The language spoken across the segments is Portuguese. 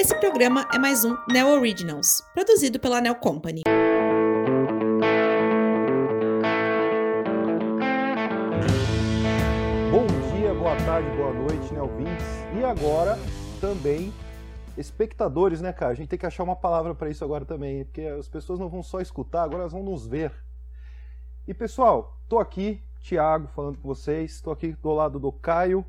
Esse programa é mais um Neo Originals, produzido pela Neo Company. Bom dia, boa tarde, boa noite, ouvintes? E agora também espectadores, né, cara? A gente tem que achar uma palavra para isso agora também, porque as pessoas não vão só escutar, agora elas vão nos ver. E pessoal, tô aqui, Thiago, falando com vocês, estou aqui do lado do Caio.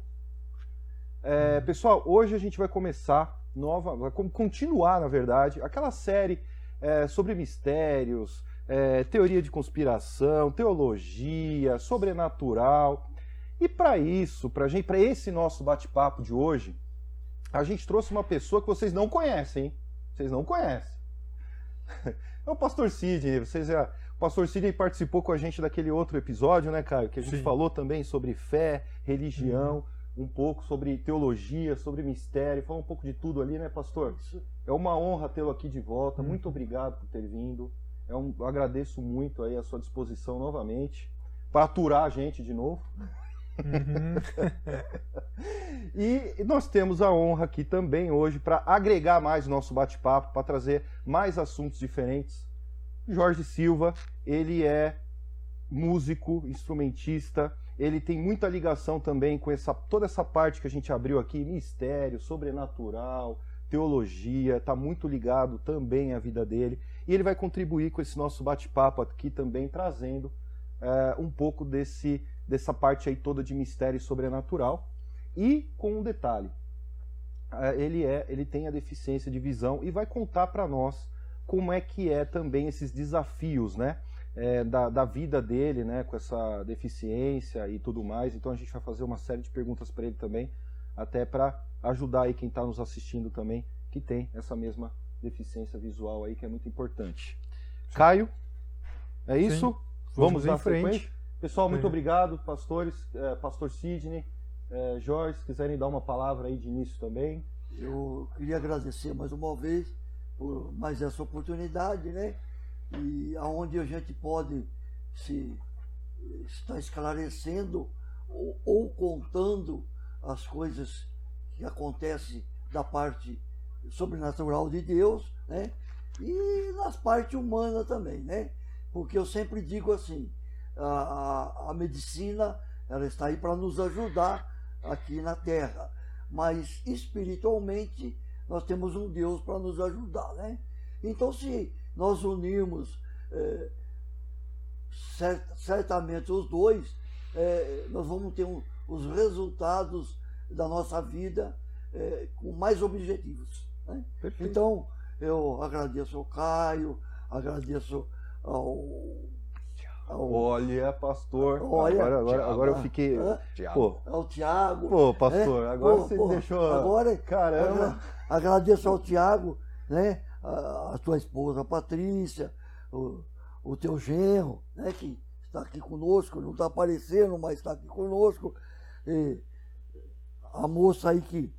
É, pessoal, hoje a gente vai começar nova, vai continuar, na verdade, aquela série é, sobre mistérios, é, teoria de conspiração, teologia, sobrenatural. E para isso, para gente, para esse nosso bate-papo de hoje, a gente trouxe uma pessoa que vocês não conhecem, hein? Vocês não conhecem. É o Pastor Sidney. Vocês já, o Pastor Sidney participou com a gente daquele outro episódio, né, Caio? Que a gente Sim. falou também sobre fé, religião, uhum. Um pouco sobre teologia, sobre mistério, falou um pouco de tudo ali, né, Pastor? É uma honra tê-lo aqui de volta. Uhum. Muito obrigado por ter vindo. É um, agradeço muito aí a sua disposição novamente para aturar a gente de novo. Uhum. e nós temos a honra aqui também hoje para agregar mais o nosso bate-papo, para trazer mais assuntos diferentes. Jorge Silva, ele é músico, instrumentista, ele tem muita ligação também com essa, toda essa parte que a gente abriu aqui, mistério, sobrenatural, teologia, está muito ligado também à vida dele. E ele vai contribuir com esse nosso bate-papo aqui também, trazendo é, um pouco desse dessa parte aí toda de mistério e sobrenatural. E com um detalhe, é, ele é, ele tem a deficiência de visão e vai contar para nós como é que é também esses desafios, né? É, da, da, vida dele, né, com essa deficiência e tudo mais. Então a gente vai fazer uma série de perguntas para ele também, até para ajudar aí quem está nos assistindo também, que tem essa mesma deficiência visual aí, que é muito importante. Sim. Caio, é isso? Sim. Vamos, Vamos em frente. Sequência? Pessoal, muito é. obrigado, pastores, é, pastor Sidney, é, Jorge, se quiserem dar uma palavra aí de início também. Eu queria agradecer mais uma vez por mais essa oportunidade, né? E aonde a gente pode se estar esclarecendo ou, ou contando as coisas que acontecem da parte sobrenatural de Deus, né? E nas partes humanas também, né? Porque eu sempre digo assim, a, a, medicina ela está aí para nos ajudar aqui na Terra, mas espiritualmente nós temos um Deus para nos ajudar, né? Então, se nós unirmos é, cert, certamente os dois, é, nós vamos ter um, os resultados da nossa vida é, com mais objetivos. Né? Então, eu agradeço ao Caio, agradeço ao Olha, pastor. Olha, agora, agora, agora eu fiquei. Pô, é o Tiago. Pô, pastor, é? agora pô, você pô, deixou. Agora, caramba. Agradeço ao Tiago, né? A, a, tua esposa, Patrícia, o, o teu genro, né? Que está aqui conosco, não está aparecendo, mas está aqui conosco. E a moça aí que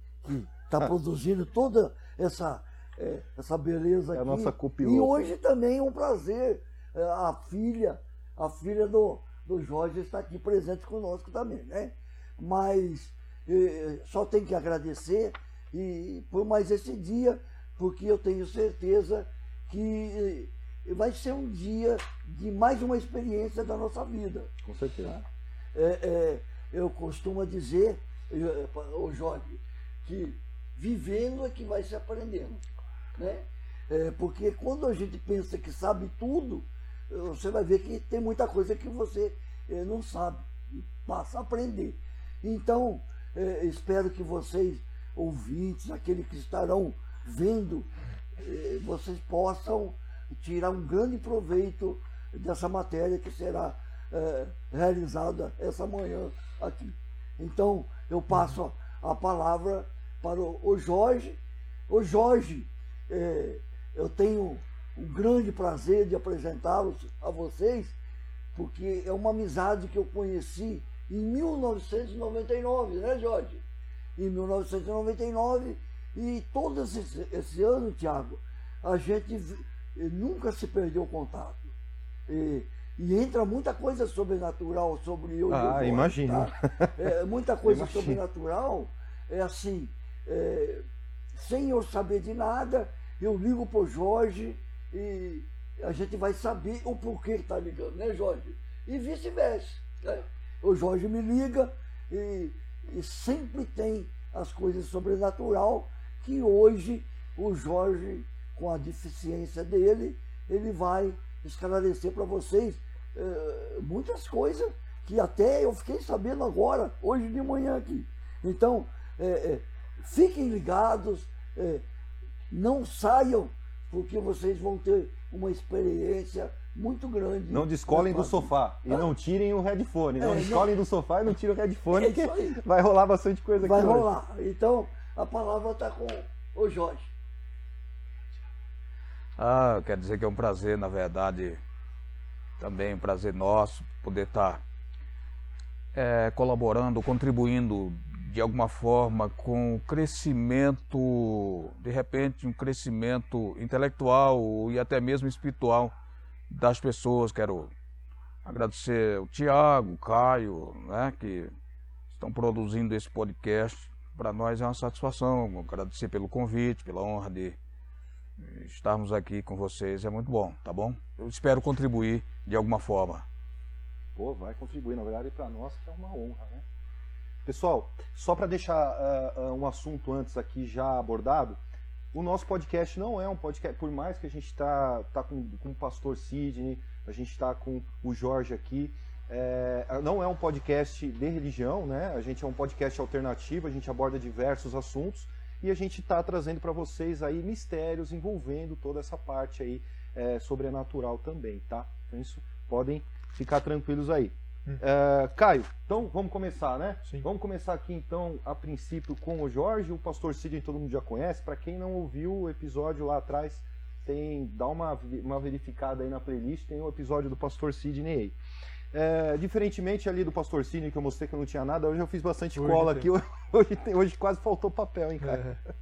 está produzindo toda essa, é, essa beleza é aqui. A nossa copilota. E hoje também é um prazer. É, a filha a filha do, do Jorge está aqui presente conosco também, né? Mas eh, só tenho que agradecer e por mais esse dia, porque eu tenho certeza que eh, vai ser um dia de mais uma experiência da nossa vida. Com certeza. Tá? É, é, eu costumo dizer, o Jorge, que vivendo é que vai se aprendendo. Né? É, porque quando a gente pensa que sabe tudo, você vai ver que tem muita coisa que você eh, não sabe passa a aprender. Então, eh, espero que vocês, ouvintes, aqueles que estarão vendo, eh, vocês possam tirar um grande proveito dessa matéria que será realizada essa manhã aqui. Então, eu passo a, palavra para o, Jorge. O Jorge, eu tenho o grande prazer de apresentá-los a vocês, porque é uma amizade que eu conheci em 1999, né, Jorge? Em 1999, e todo esse, esse ano, Tiago, a gente nunca se perdeu contato. E, e, entra muita coisa sobrenatural sobre eu. Ah, eu imagino. Tá? É, muita coisa sobrenatural é assim. É, sem eu saber de nada, eu ligo pro Jorge e a gente vai saber o porquê que tá ligando, né, Jorge? E vice-versa. Né? O Jorge me liga e, e sempre tem as coisas sobrenatural que hoje o Jorge, com a deficiência dele, ele vai esclarecer para vocês é, muitas coisas que até eu fiquei sabendo agora, hoje de manhã aqui. Então, é, é, fiquem ligados, não saiam, porque vocês vão ter uma experiência muito grande. Não descolem do sofá e não tirem o headphone. Não é, descolem não... do sofá e não tirem o headphone, é que vai rolar bastante coisa vai aqui. Vai rolar. Hoje. Então, a palavra está com o Jorge. Ah, quer dizer que é um prazer, na verdade, também um prazer nosso poder estar tá, é, colaborando, contribuindo de alguma forma com o crescimento, de repente, um crescimento intelectual e até mesmo espiritual das pessoas. Quero agradecer o Tiago, o Caio, né, que estão produzindo esse podcast. Para nós é uma satisfação. Agradecer pelo convite, pela honra de estarmos aqui com vocês. É muito bom, tá bom? Eu espero contribuir de alguma forma. Pô, vai contribuir. Na verdade, para nós é uma honra, né? Pessoal, só para deixar uh, um assunto antes aqui já abordado, o nosso podcast não é um podcast, por mais que a gente está tá com, com o pastor Sidney, a gente está com o Jorge aqui, é, não é um podcast de religião, né? A gente é um podcast alternativo, a gente aborda diversos assuntos e a gente está trazendo para vocês aí mistérios envolvendo toda essa parte aí é, sobrenatural também, tá? Então isso podem ficar tranquilos aí. Hum. É, Caio, então vamos começar, né? Sim. Vamos começar aqui então, a princípio, com o Jorge. O pastor Sidney todo mundo já conhece. Para quem não ouviu o episódio lá atrás, tem dá uma, uma verificada aí na playlist, tem o um episódio do pastor Sidney aí. É, diferentemente ali do pastor Sidney, que eu mostrei que eu não tinha nada, hoje eu fiz bastante hoje cola tem. aqui. Hoje, tem, hoje quase faltou papel, hein, cara? É.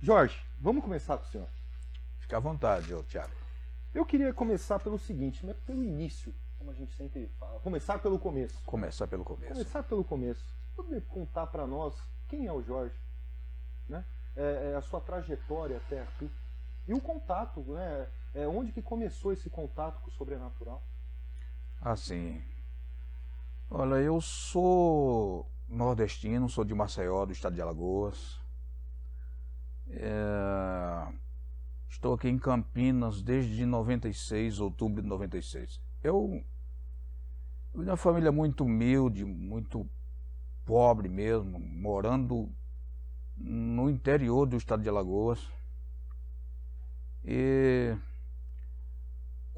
Jorge, vamos começar com o senhor. Fica à vontade, ô, Thiago. Eu queria começar pelo seguinte, né, pelo início como a gente sempre fala. Começar pelo começo. Começar pelo começo. Começar pelo começo. Poder contar para nós quem é o Jorge, né? É, é a sua trajetória até aqui e o contato, né? É onde que começou esse contato com o sobrenatural? Assim, olha, eu sou nordestino, sou de Maceió, do estado de Alagoas. É... Estou aqui em Campinas desde 96, outubro de 96. Eu de uma família muito humilde, muito pobre mesmo, morando no interior do estado de Alagoas. E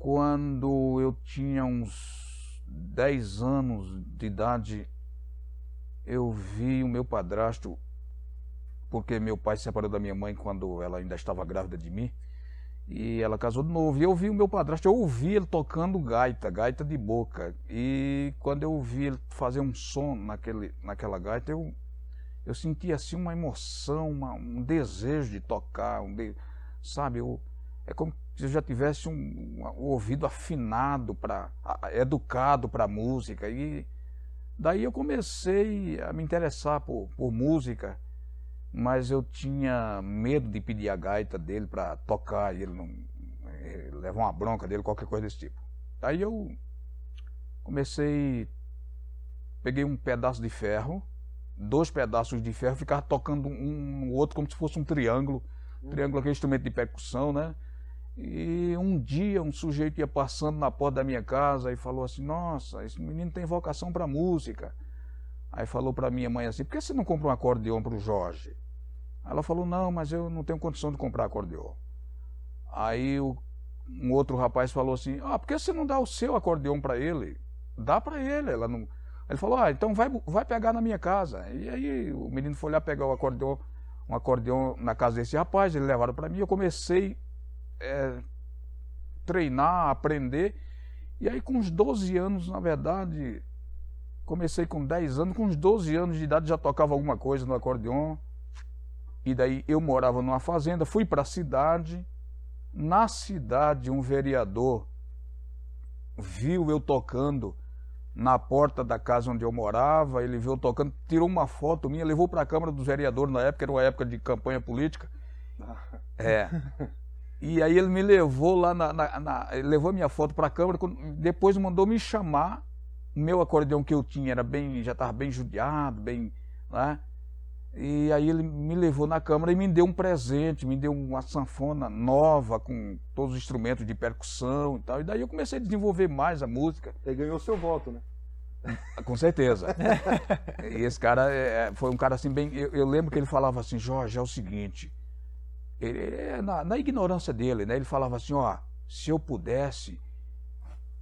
quando eu tinha uns 10 anos de idade, eu vi o meu padrasto, porque meu pai se separou da minha mãe quando ela ainda estava grávida de mim. E ela casou de novo. E eu vi o meu padrasto, eu ouvi ele tocando gaita, gaita de boca. E quando eu ouvi ele fazer um som naquele, naquela gaita, eu, eu senti assim uma emoção, uma, um desejo de tocar, um de, sabe? Eu, é como se eu já tivesse um, um, um ouvido afinado, para educado para música. E daí eu comecei a me interessar por, por música mas eu tinha medo de pedir a gaita dele para tocar e ele não eh, levar uma bronca dele, qualquer coisa desse tipo. Aí eu comecei, peguei um pedaço de ferro, dois pedaços de ferro, ficava tocando um no outro como se fosse um triângulo, hum. triângulo aquele instrumento de percussão, né? E um dia um sujeito ia passando na porta da minha casa e falou assim: Nossa, esse menino tem vocação para música. Aí falou para minha mãe assim: Por que você não compra um acordeão para o Jorge? Ela falou, não, mas eu não tenho condição de comprar acordeon. Aí um outro rapaz falou assim, ah, por que você não dá o seu acordeon para ele? Dá para ele. Ela não... Ele falou, ah, então vai, vai pegar na minha casa. E aí o menino foi lá pegar o acordeon, um acordeon na casa desse rapaz, ele levaram para mim, eu comecei é, treinar, aprender. E aí com uns 12 anos, na verdade, comecei com 10 anos, com uns 12 anos de idade já tocava alguma coisa no acordeon. E daí eu morava numa fazenda, fui para a cidade. Na cidade, um vereador viu eu tocando na porta da casa onde eu morava, ele veio tocando, tirou uma foto minha, levou para a Câmara dos Vereadores na época, era uma época de campanha política. É. E aí ele me levou lá na. na, na levou a minha foto para a Câmara, depois mandou me chamar. O meu acordeão que eu tinha era bem. já estava bem judiado, bem. Né? E aí ele me levou na Câmara e me deu um presente, me deu uma sanfona nova, com todos os instrumentos de percussão e tal. E daí eu comecei a desenvolver mais a música. Ele ganhou seu voto, né? Com certeza. e esse cara é, foi um cara assim bem. Eu, eu, lembro que ele falava assim, Jorge, é o seguinte. Ele, na, na ignorância dele, né? Ele falava assim, ó, se eu pudesse,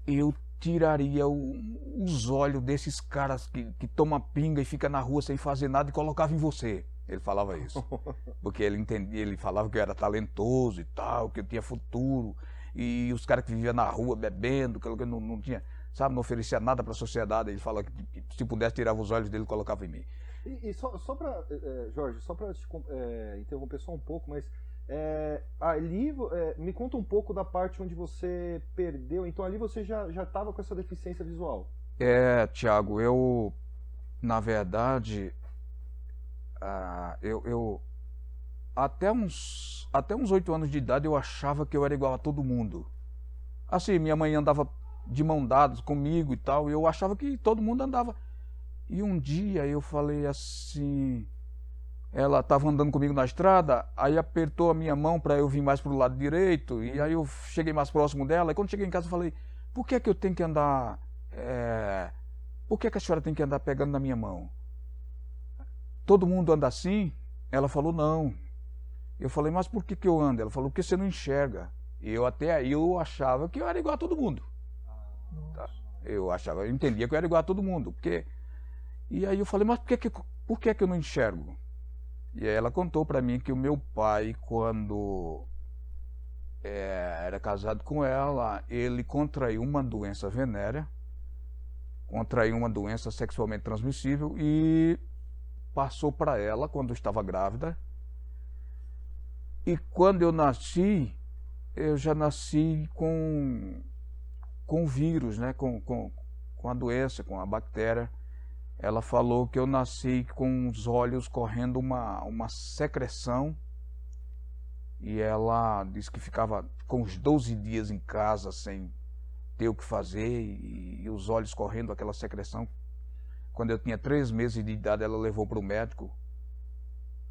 eu tiraria o, os olhos desses caras que, que toma pinga e fica na rua sem fazer nada e colocava em você. Ele falava isso. Porque ele entendia, ele falava que eu era talentoso e tal, que eu tinha futuro. E os caras que viviam na rua bebendo, que não, não tinha, sabe, não oferecia nada para a sociedade. Ele falava que, que, se pudesse tirava os olhos dele e colocava em mim. E, e só, só para, é, eh, eh, Jorge, só para é, interromper só um pouco, mas é, ali, é, me conta um pouco da parte onde você perdeu. Então ali você já estava com essa deficiência visual. É, Tiago, eu na verdade ah, eu, eu até uns até uns oito anos de idade eu achava que eu era igual a todo mundo. Assim, minha mãe andava de mão dadas comigo e tal, e eu achava que todo mundo andava. E um dia eu falei assim, ela estava andando comigo na estrada, aí apertou a minha mão para eu vir mais para o lado direito, e aí eu cheguei mais próximo dela, e quando cheguei em casa eu falei, por que é que eu tenho que andar, é... por que, é que a senhora tem que andar pegando na minha mão? Todo mundo anda assim? Ela falou, não. Eu falei, mas por que, que eu ando? Ela falou, porque você não enxerga. E eu até aí eu achava que eu era igual a todo mundo. Tá? Eu achava, eu entendia que eu era igual a todo mundo, porque... E aí eu falei, mas por que, que, por que, que eu não enxergo? E ela contou para mim que o meu pai, quando é, era casado com ela, ele contraiu uma doença venérea, contraiu uma doença sexualmente transmissível e passou para ela quando estava grávida. E quando eu nasci, eu já nasci com com vírus, né? com, com, com a doença, com a bactéria ela falou que eu nasci com os olhos correndo uma, uma secreção e ela disse que ficava com uns 12 dias em casa sem ter o que fazer e, e os olhos correndo aquela secreção. Quando eu tinha três meses de idade, ela levou para o médico.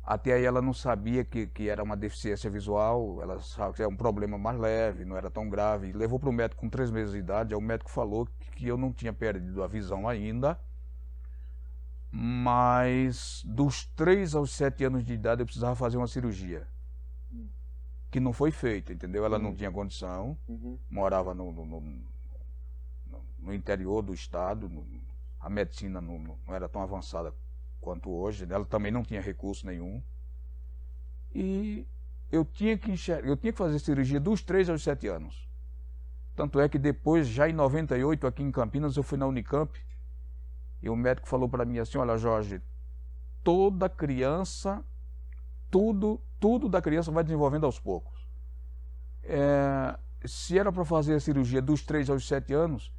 Até aí ela não sabia que, que era uma deficiência visual, ela sabia que era um problema mais leve, não era tão grave. Levou para o médico com três meses de idade, aí o médico falou que eu não tinha perdido a visão ainda, mas dos 3 aos 7 anos de idade eu precisava fazer uma cirurgia. Que não foi feita, entendeu? Ela não hum. tinha condição, uhum. morava no, no, no, no, interior do estado, a medicina não, não, era tão avançada quanto hoje, ela também não tinha recurso nenhum. E eu tinha que enxergar, eu tinha que fazer cirurgia dos 3 aos 7 anos. Tanto é que depois, já em 98, aqui em Campinas, eu fui na Unicamp e o médico falou para mim assim: Olha, Jorge, toda criança, tudo, tudo da criança vai desenvolvendo aos poucos. É, se era para fazer a cirurgia dos 3 aos 7 anos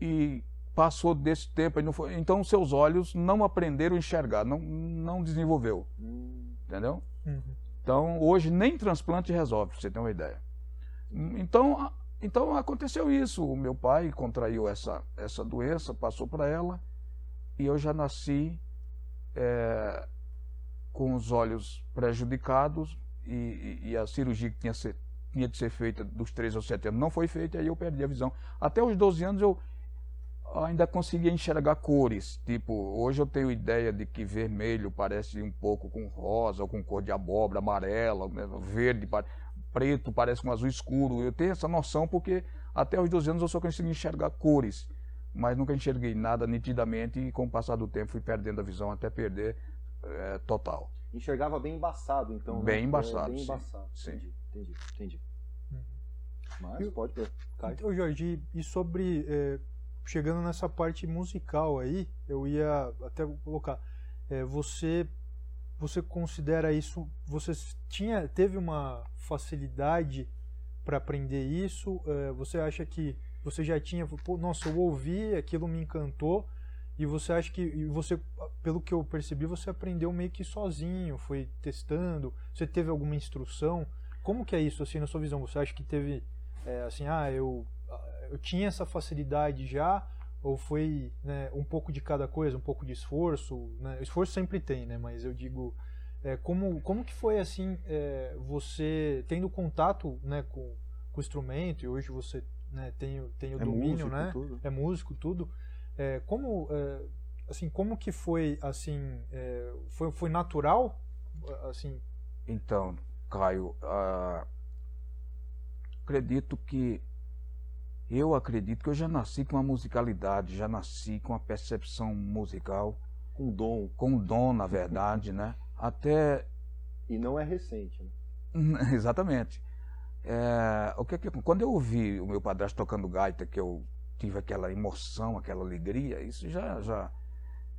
e passou desse tempo, foi, então seus olhos não aprenderam a enxergar, não, não desenvolveu. Entendeu? Uhum. Então hoje nem transplante resolve, pra você ter uma ideia. Então então aconteceu isso. O meu pai contraiu essa, essa doença, passou para ela, e eu já nasci é, com os olhos prejudicados, e, e, a cirurgia que tinha, ser, tinha de ser feita dos 3 aos 7 anos não foi feita, aí eu perdi a visão. Até os 12 anos eu ainda conseguia enxergar cores. Tipo, hoje eu tenho ideia de que vermelho parece um pouco com rosa, ou com cor de abóbora, amarela, né, verde. Parece preto, parece um azul escuro. Eu tenho essa noção porque até os 12 anos eu só consegui enxergar cores, mas nunca enxerguei nada nitidamente e com o passar do tempo fui perdendo a visão até perder é, total. Enxergava bem embaçado, então. Bem né? embaçado. É, bem sim. embaçado. Sim. Entendi, entendi, entendi. Uhum. Mas pode ver. Então, Jorge, e sobre. É, chegando nessa parte musical aí, eu ia até colocar. É, você você considera isso? Você tinha, teve uma facilidade para aprender isso? É, você acha que você já tinha, pô, nossa, eu ouvi, aquilo me encantou, e você acha que, você, pelo que eu percebi, você aprendeu meio que sozinho, foi testando, você teve alguma instrução? Como que é isso, assim, na sua visão? Você acha que teve, é, assim, ah, eu, eu tinha essa facilidade já, ou foi né, um pouco de cada coisa, um pouco de esforço, né? Esforço sempre tem, né? Mas eu digo, é, como, como que foi assim, é, você tendo contato né, com, com o instrumento, e hoje você né, tem, tem o É domínio, músico, né? tudo. É músico, tudo. É, como, é, assim, como que foi, assim, é, foi, foi natural, assim, Então, Caio, ah, acredito que eu acredito que eu já nasci com a musicalidade, já nasci com a percepção musical, Com dom. com dom, na verdade, né? Até E não é recente, né? Exatamente. É, o que que- quando eu ouvi o meu padrasto tocando gaita, que eu tive aquela emoção, aquela alegria, isso já, já,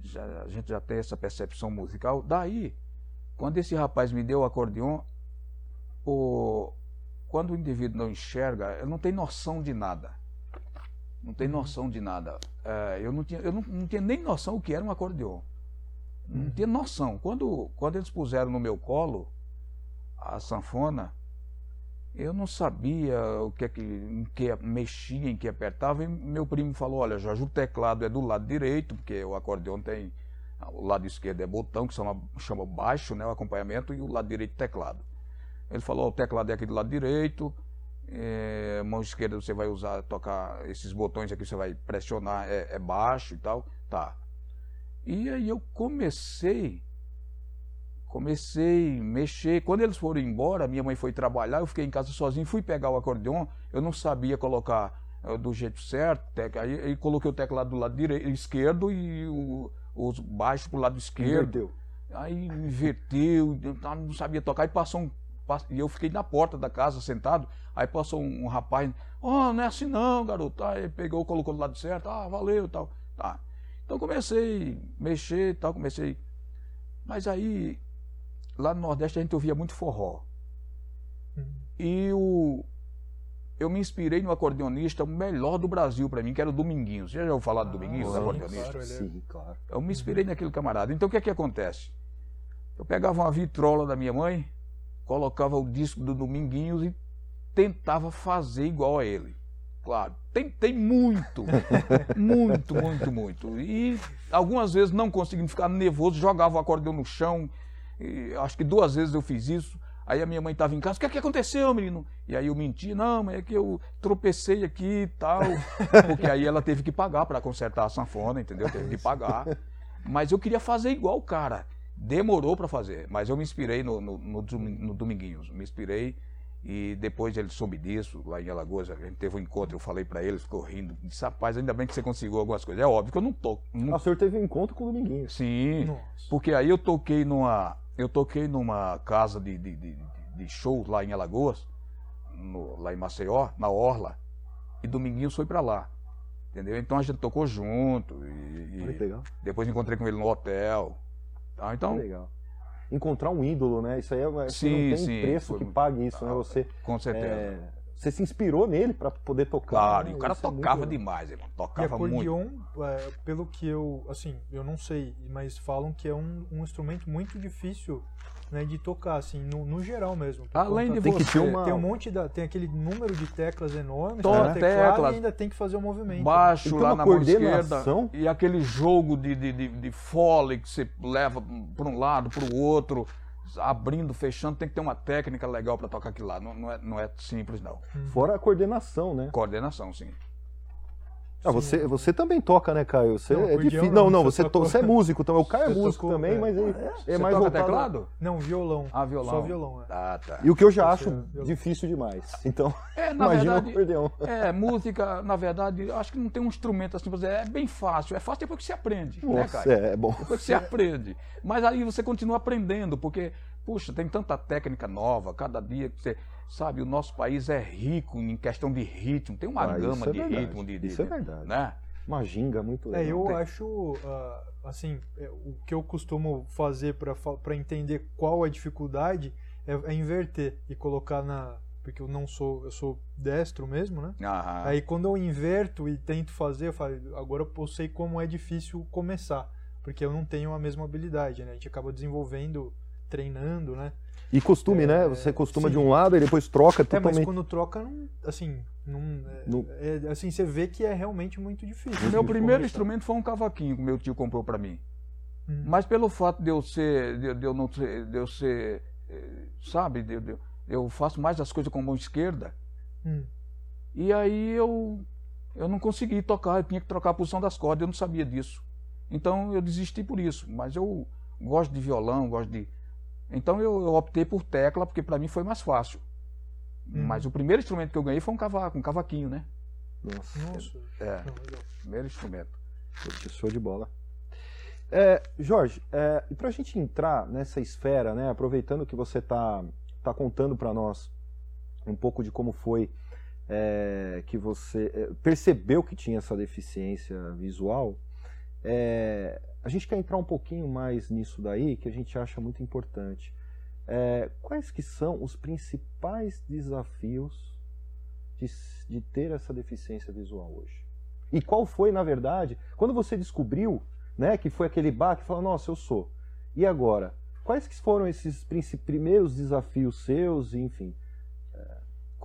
já a gente já tem essa percepção musical. Daí, quando esse rapaz me deu o acordeon, o, quando o indivíduo não enxerga, ele não tem noção de nada. Não tem noção de nada. É, eu não tinha, eu não, não tinha nem noção o que era um acordeon. Não tinha noção. Quando, quando eles puseram no meu colo a sanfona, eu não sabia o que é que, em que mexia, em que apertava, e meu primo falou, olha Jorge, o teclado é do lado direito, porque o acordeão tem, o lado esquerdo é botão, que chama, chama baixo, né, o acompanhamento, e o lado direito teclado. Ele falou, o teclado é aqui do lado direito, é, mão esquerda você vai usar, tocar esses botões aqui, você vai pressionar, é, é baixo e tal, tá. E aí eu comecei comecei a mexer. Quando eles foram embora, minha mãe foi trabalhar, eu fiquei em casa sozinho, fui pegar o acordeon, eu não sabia colocar eh, do jeito certo, aí, aí coloquei o teclado do lado direito, esquerdo e o, os baixos pro lado esquerdo. Inverteu. Aí inverteu, eu não não sabia tocar, e passou um. E eu fiquei na porta da casa sentado, aí passou um, um rapaz, ó, não é assim não, garoto. Aí ele pegou, colocou do lado certo, ah, valeu e tal. Tá. Então comecei a mexer e tal, comecei. Mas aí, lá no Nordeste a gente ouvia muito forró. E o, eu me inspirei no acordeonista o melhor do Brasil para mim, que era o Dominguinhos. Você já ouviu falar do Dominguinhos, sim, acordeonista? claro, é- Sim, claro. Eu me inspirei naquele camarada. Então o que é que acontece? Eu pegava uma vitrola da minha mãe, colocava o disco do Dominguinhos e tentava fazer igual a ele. Claro, tentei muito, muito, muito, muito. E algumas vezes não conseguindo ficar nervoso, jogava o acordeão no chão. Acho que duas vezes eu fiz isso. Aí a minha mãe estava em casa, o que é que aconteceu, menino? E aí eu menti, não, mas é que eu tropecei aqui e tal. Porque aí ela teve que pagar para consertar a sanfona, entendeu? Teve que pagar. Mas eu queria fazer igual o cara. Demorou para fazer, mas eu me inspirei no, no, no, no Dominguinhos. Me inspirei e depois ele soube disso, lá em Alagoas, a gente teve um encontro, eu falei para ele, ficou rindo. Disse, rapaz, ainda bem que você conseguiu algumas coisas. É óbvio que eu não tô. não- Ah, o senhor teve um encontro com o Dominguinhos. Sim, Nossa. porque aí eu toquei numa, eu toquei numa casa de, de, de, de shows lá em Alagoas, no- lá em Maceió, na Orla, e Dominguinhos foi para lá. Entendeu? Então a gente tocou junto e, e legal. depois encontrei com ele no hotel. Que Então, legal. Encontrar um ídolo, né? Isso aí é, uma- Sim, não tem sim, preço que pague isso, né? Ah, Você, com certeza. é, você se inspirou nele para poder tocar. Claro, né? e o cara Isso é muito tocava demais, irmão. E Tocava muito. acordeon, é, pelo que eu, assim, eu não sei, mas falam que é um, um instrumento muito difícil né, de tocar, assim, no, no geral mesmo. Além conta- de Tem que ter você, uma- Tem um monte da, tem aquele número de teclas enormes, cada teclado teclas. e ainda tem que fazer o movimento. baixo Tem lá na mão esquerda coordenação. e aquele jogo de, de, de, de fole que você leva para um lado, para o outro, abrindo, fechando, tem que ter uma técnica legal para tocar aquilo lá. Não, não, é, não é simples, não. Fora a coordenação, né? Coordenação, sim. Ah, você, você também toca, né, Caio? Você Não, é difícil. não, Não, não, você to- você é músico também. O Caio é músico tocou, também, é. mas ele é Você mais toca voltado- teclado? Não, violão. Ah, violão. Só violão, é. Ah, tá. E o que eu já Você acho é difícil demais. Então, É, na imagina o verdade, acordeão. é, música, na verdade, eu acho que não tem um instrumento assim pra dizer, é bem fácil. É fácil depois que você aprende, né, Nossa, Caio? é, é bom. Depois que você aprende. Mas aí você continua aprendendo, porque, puxa, tem tanta técnica nova, cada dia que você. Sabe, o nosso país é rico em questão de ritmo, tem uma Ah, isso gama é de verdade, ritmo de. de- isso é de- verdade. Né? Uma ginga muito É, legal. eu acho, ah, assim, é, o que eu costumo fazer para entender qual a dificuldade é, é inverter e colocar na porque eu não sou, eu sou destro mesmo, né? Aham. Aí quando eu inverto e tento fazer, eu falo, agora eu sei como é difícil começar, porque eu não tenho a mesma habilidade, né? A gente acaba desenvolvendo, treinando, né? E costume, É, né? Você costuma sim. de um lado e depois troca É, mas totalmente. quando troca, não, assim, não, é, Não- é, assim, você vê que é realmente muito difícil. O meu primeiro começar. instrumento foi um cavaquinho que meu tio comprou para mim. Hum. Mas pelo fato de eu ser, de, de eu não ser, de eu ser, eh, sabe, de- de- eu faço mais as coisas com a mão esquerda. Hum. E aí eu, eu não consegui tocar, eu tinha que trocar a posição das cordas, eu não sabia disso. Então eu desisti por isso. Mas eu gosto de violão, gosto de. Então eu, eu optei por tecla, porque para mim foi mais fácil. Uhum. Mas o primeiro instrumento que eu ganhei foi um cavaco, um cavaquinho, né? Nossa, Nossa. É, Não, primeiro instrumento. Show de bola. É, Jorge, é, e para a gente entrar nessa esfera, né, aproveitando que você está tá contando para nós um pouco de como foi é, que você é, percebeu que tinha essa deficiência visual, é, a gente quer entrar um pouquinho mais nisso daí, que a gente acha muito importante. É, quais que são os principais desafios de, de ter essa deficiência visual hoje? E qual foi, na verdade, quando você descobriu, né, que foi aquele bar que falou, nossa, eu sou. E agora? Quais que foram esses primeiros desafios seus, enfim?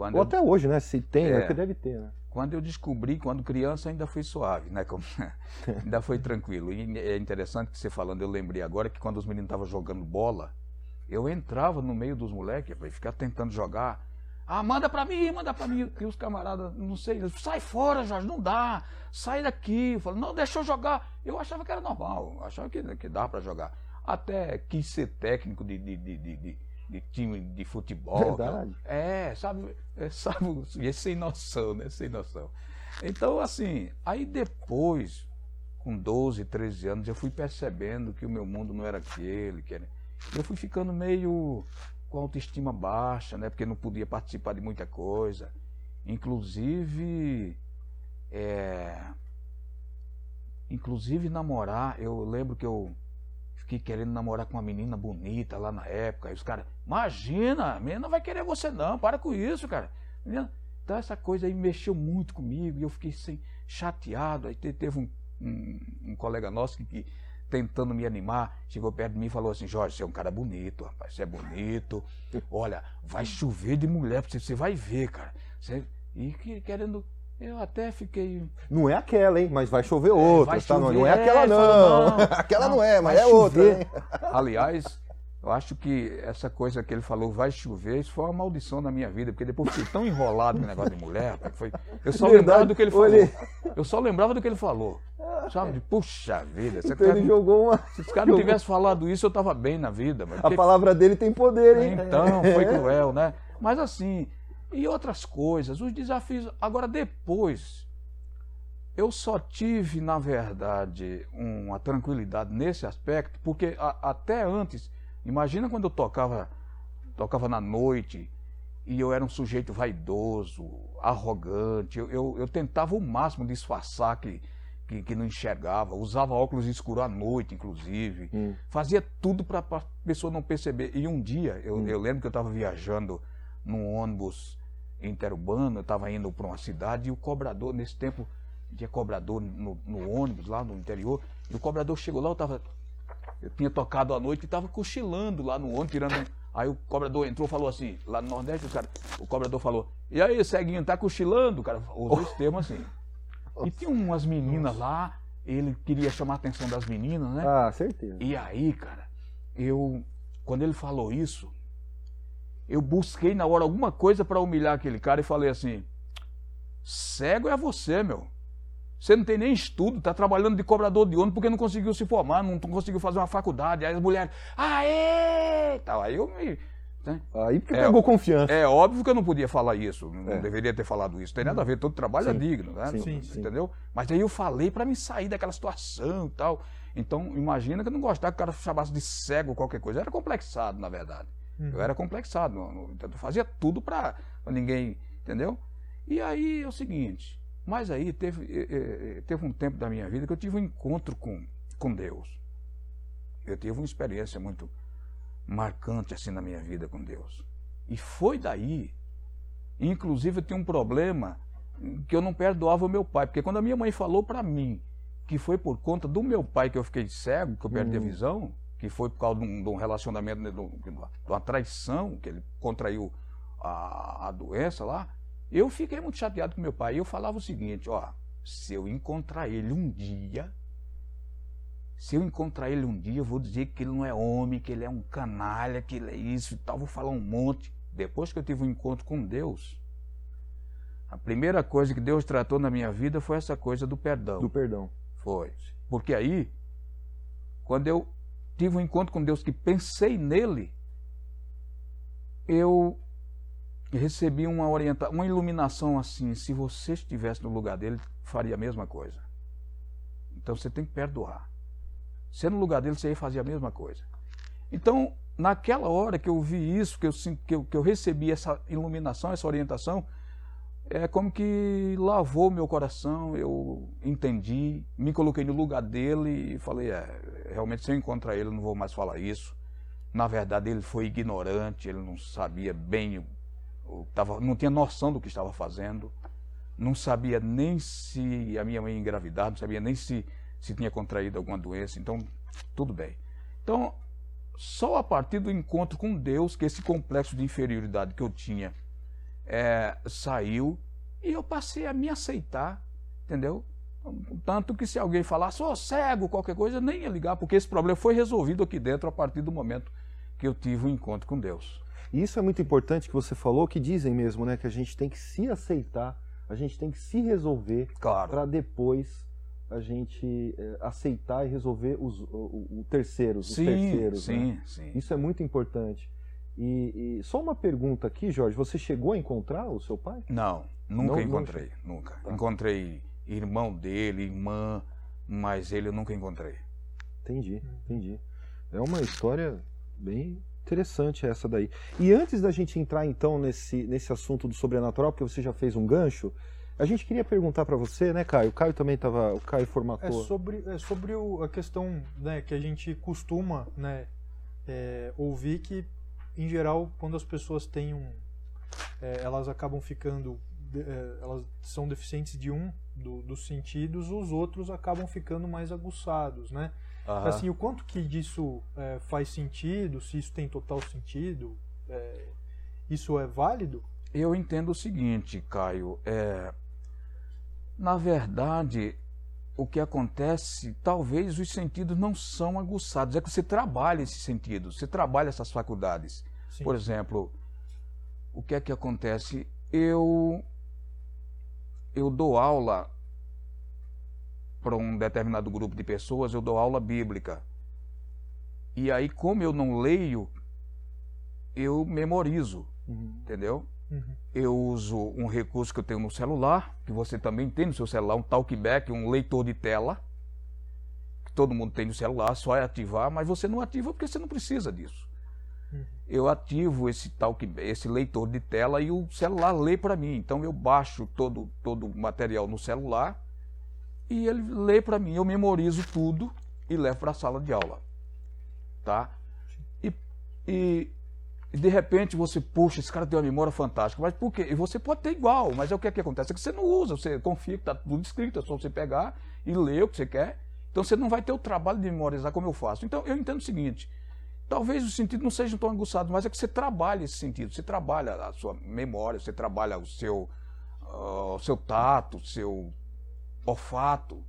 Quando Ou eu- até hoje, né? Se tem, né? É. Porque deve ter, né? Quando eu descobri, quando criança, ainda foi suave, né? Como- ainda foi tranquilo. E é interessante que você falando, eu lembrei agora que quando os meninos estavam jogando bola, eu entrava no meio dos moleques para ficar tentando jogar. Ah, manda pra mim, manda pra mim. E os camaradas, não sei, sai fora, Jorge, não dá. Sai daqui. Eu falo, não, deixa eu jogar. Eu achava que era normal, achava que, que dava pra jogar. Até quis ser técnico de, de, de, de, de- time de futebol. Verdade. É, sabe, é, sabe, é sem noção, né? Sem noção. Então, assim, aí depois, com 12, 13 anos, eu fui percebendo que o meu mundo não era aquele, que era... eu fui ficando meio com autoestima baixa, né? Porque não podia participar de muita coisa. Inclusive, é... inclusive namorar, eu lembro que eu fiquei querendo namorar com uma menina bonita lá na época. Aí os caras, imagina, a menina não vai querer você não, para com isso, cara. Menina- Então essa coisa aí mexeu muito comigo e eu fiquei assim, chateado. Aí te- teve um, um, um colega nosso que, que tentando me animar, chegou perto de mim e falou assim, Jorge, você é um cara bonito, rapaz, você é bonito. Olha, vai chover de mulher, você, você vai ver, cara. Você- E que- querendo. Eu até fiquei. Não é aquela, hein? Mas vai chover outra, vai tá? Não, chover, não é aquela, é, não. não. aquela não, Não, é, mas é outra, chover. hein? Aliás, eu acho que essa coisa que ele falou, vai chover, isso foi uma maldição na minha vida, porque depois fiquei tão enrolado com o negócio de mulher, foi, eu só Verdade, lembrava do que ele falou. olhei. Eu só lembrava do que ele falou. Sabe? De, Puxa vida, Então ele jogou uma. se esse cara não tivesse falado isso, eu tava bem na vida. Mas A palavra dele tem poder, hein? então, foi cruel, né? Mas assim, e outras coisas, os desafios. Agora, depois, eu só tive, na verdade, uma tranquilidade nesse aspecto, porque a- até antes, imagina quando eu tocava, tocava na noite e eu era um sujeito vaidoso, arrogante, eu, eu, eu tentava o máximo disfarçar que, que, que não enxergava, usava óculos escuros à noite, inclusive Hum. fazia tudo para a pessoa não perceber. E um dia, eu, eu lembro que eu estava viajando num ônibus interurbano, eu estava indo para uma cidade e o cobrador, nesse tempo, tinha cobrador no, no ônibus lá no interior, e o cobrador chegou lá, eu estava. Eu tinha tocado à noite e estava cochilando lá no ônibus, tirando. Aí o cobrador entrou e falou assim, lá no Nordeste, o, cara, o cobrador falou, e aí, ceguinho, tá cochilando? O cara usou esse termo assim. E tinha umas meninas lá, ele queria chamar a atenção das meninas, né? Ah, certeza. E aí, cara, eu. Quando ele falou isso, eu busquei na hora alguma coisa para humilhar aquele cara e falei assim: cego é você, meu. Você não tem nem estudo, tá trabalhando de cobrador de ônibus porque não conseguiu se formar, não conseguiu fazer uma faculdade. Aí as mulheres, aê! Tal. Aí eu me. né? Aí porque É, pegou confiança. É óbvio que eu não podia falar isso, não É. deveria ter falado isso. Tem nada a ver, todo trabalho é Sim. digno, né? Sim, sim, sim. Entendeu? Mas aí eu falei para me sair daquela situação e tal. Então, imagina que eu não gostava que o cara chamasse de cego ou qualquer coisa. Eu era complexado, na verdade. Uhum. Eu era complexado. então, eu fazia tudo para ninguém, entendeu? E aí é o seguinte, mas aí teve, eh, eh, teve um tempo da minha vida que eu tive um encontro com, com Deus. Eu tive uma experiência muito marcante assim na minha vida com Deus. E foi daí Inclusive, eu tinha um problema que eu não perdoava o meu pai, porque quando a minha mãe falou para mim que foi por conta do meu pai que eu fiquei cego, que eu perdi a Hum. visão, que foi por causa de um, de um relacionamento, né, de, um- uma traição, que ele contraiu a, a doença lá, eu fiquei muito chateado com meu pai. E eu falava o seguinte, ó, se eu encontrar ele um dia, se eu encontrar ele um dia, eu vou dizer que ele não é homem, que ele é um canalha, que ele é isso e tal, vou falar um monte. Depois que eu tive um encontro com Deus, a primeira coisa que Deus tratou na minha vida foi essa coisa do perdão. Do perdão. Foi. Porque aí, quando eu tive um encontro com Deus que pensei nele, eu recebi uma orientação, uma iluminação assim, se você estivesse no lugar dele, faria a mesma coisa. Então você tem que perdoar. Se no lugar dele, você ia fazer a mesma coisa. Então, naquela hora que eu vi isso, que eu, que eu, que eu recebi essa iluminação, essa orientação, é como que lavou meu coração, eu entendi, me coloquei no lugar dele e falei, é, realmente se eu encontrar ele eu não vou mais falar isso. Na verdade ele foi ignorante, ele não sabia bem, tava, não tinha noção do que estava fazendo, não sabia nem se a minha mãe engravidar, não sabia nem se, se tinha contraído alguma doença, então tudo bem. Então, só a partir do encontro com Deus, que esse complexo de inferioridade que eu tinha é, saiu e eu passei a me aceitar, entendeu? Tanto que se alguém falasse, ô cego, qualquer coisa, eu nem ia ligar, porque esse problema foi resolvido aqui dentro a partir do momento que eu tive um encontro com Deus. E isso é muito importante que você falou, que dizem mesmo, né? Que a gente tem que se aceitar, a gente tem que se resolver Claro. para depois a gente eh, aceitar e resolver os o, o- o terceiros, os Sim, terceiros. né? sim, sim. Isso é muito importante. E, e só uma pergunta aqui, Jorge, você chegou a encontrar o seu pai? Não, nunca Não- encontrei, nunca. Tá. Encontrei irmão dele, irmã, mas ele eu nunca encontrei. Entendi, entendi. É uma história bem interessante essa daí. E antes da gente entrar então nesse, nesse assunto do sobrenatural, porque você já fez um gancho, a gente queria perguntar para você, né, Caio? O Caio também estava, o Caio É formatou. sobre, é sobre o- a questão né, que a gente costuma né, é, ouvir que, em geral, quando as pessoas têm um. é, elas acabam ficando. é, elas são deficientes de um do- dos sentidos, os outros acabam ficando mais aguçados, né? Aham. Assim, o quanto que disso é, faz sentido, se isso tem total sentido, é, isso é válido? Eu entendo o seguinte, Caio. É, na verdade, o que acontece, talvez os sentidos não são aguçados. É que você trabalha esses sentidos, você trabalha essas faculdades. Sim. Por exemplo, o que é que acontece? Eu eu dou aula para um determinado grupo de pessoas, eu dou aula bíblica. E aí, como eu não leio, eu memorizo, Uhum. entendeu? Uhum. Eu uso um recurso que eu tenho no celular, que você também tem no seu celular, um talkback, um leitor de tela, que todo mundo tem no celular, só é ativar, mas você não ativa porque você não precisa disso. Uhum. Eu ativo esse talk, esse leitor de tela e o celular lê para mim. Então eu baixo todo todo o material no celular e ele lê para mim. Eu memorizo tudo e levo para a sala de aula, tá? E, e e de repente você, puxa, esse cara tem uma memória fantástica. Mas por quê? E você pode ter igual, mas é o que, é que acontece? É que você não usa, você confia que está tudo escrito, é só você pegar e ler o que você quer. Então você não vai ter o trabalho de memorizar como eu faço. Então eu entendo o seguinte: talvez os sentidos não sejam tão aguçados, mas é que você trabalha esse sentido, você trabalha a sua memória, você trabalha o seu, ah, o seu tato, o seu olfato.